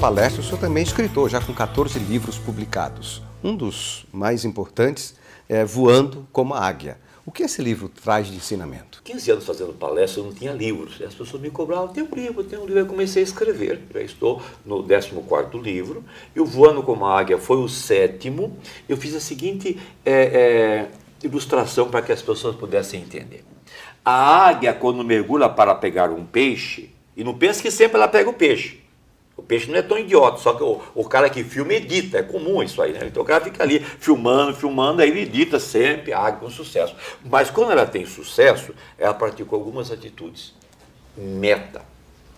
palestras, o senhor também é escritor, já com 14 livros publicados. Um dos mais importantes é Voando como a Águia. O que esse livro traz de ensinamento? 15 anos fazendo palestra, eu não tinha livros. As pessoas me cobravam, tem um livro, tem um livro. Eu comecei a escrever. Já estou no 14 livro. E o Voando como a Águia foi o sétimo. Eu fiz a seguinte é, é, ilustração para que as pessoas pudessem entender. A águia, quando mergulha para pegar um peixe, e não pensa que sempre ela pega o peixe. O peixe não é tão idiota, só que o, o cara que filma edita, é comum isso aí, né? Então o cara fica ali filmando, filmando, aí ele edita sempre, a águia com sucesso. Mas quando ela tem sucesso, ela praticou algumas atitudes. Meta.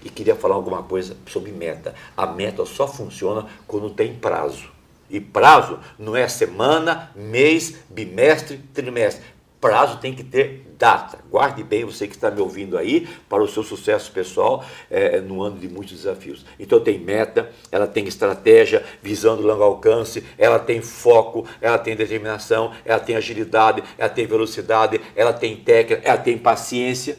E queria falar alguma coisa sobre meta. A meta só funciona quando tem prazo. E prazo não é semana, mês, bimestre, trimestre prazo tem que ter data. Guarde bem você que está me ouvindo aí para o seu sucesso pessoal é, no ano de muitos desafios. Então tem meta, ela tem estratégia, visando longo alcance, ela tem foco, ela tem determinação, ela tem agilidade, ela tem velocidade, ela tem técnica, ela tem paciência.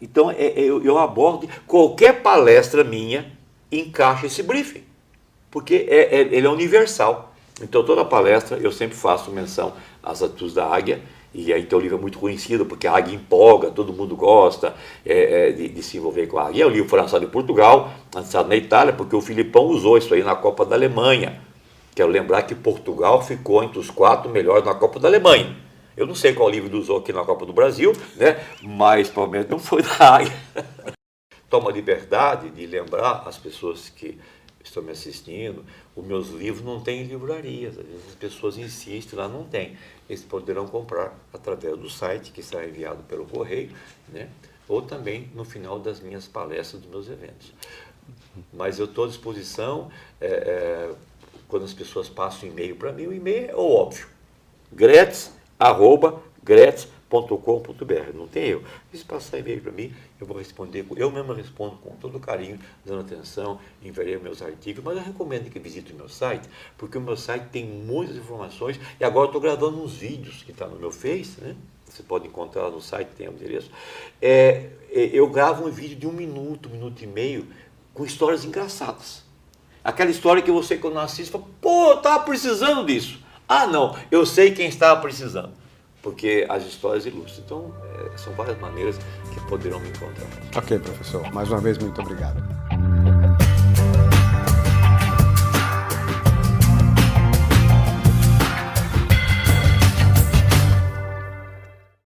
Então é, é, eu, eu abordo qualquer palestra minha encaixa esse briefing, porque é, é, ele é universal. Então toda palestra eu sempre faço menção às atitudes da águia e aí então o livro é muito conhecido, porque a águia empolga, todo mundo gosta é, é, de, de, se envolver com a águia. É um livro foi lançado em Portugal, lançado na Itália, porque o Filipão usou isso aí na Copa da Alemanha. Quero lembrar que Portugal ficou entre os quatro melhores na Copa da Alemanha. Eu não sei qual livro ele usou aqui na Copa do Brasil, né? mas provavelmente não foi da águia. Toma liberdade de lembrar as pessoas que estão me assistindo, os meus livros não têm livrarias, às vezes as pessoas insistem, lá não tem. Eles poderão comprar através do site que será enviado pelo correio, né? ou também no final das minhas palestras, dos meus eventos. Mas eu estou à disposição, é, é, quando as pessoas passam e-mail para mim, o e-mail é óbvio, gretz, arroba, gretz, .com.br, não tem eu. Se passar e-mail para mim, eu vou responder, eu mesmo respondo com todo carinho, dando atenção, enviarei meus artigos, mas eu recomendo que visite o meu site, porque o meu site tem muitas informações, e agora estou gravando uns vídeos que está no meu Face, né? Você pode encontrar lá no site, tem o endereço. É, é, eu gravo um vídeo de um minuto, um minuto e meio, com histórias engraçadas. Aquela história que você, quando assiste, fala, pô, eu estava precisando disso. Ah, não, eu sei quem estava precisando porque as histórias ilustram. Então, é, são várias maneiras que poderão me encontrar. Ok, professor. Mais uma vez, muito obrigado.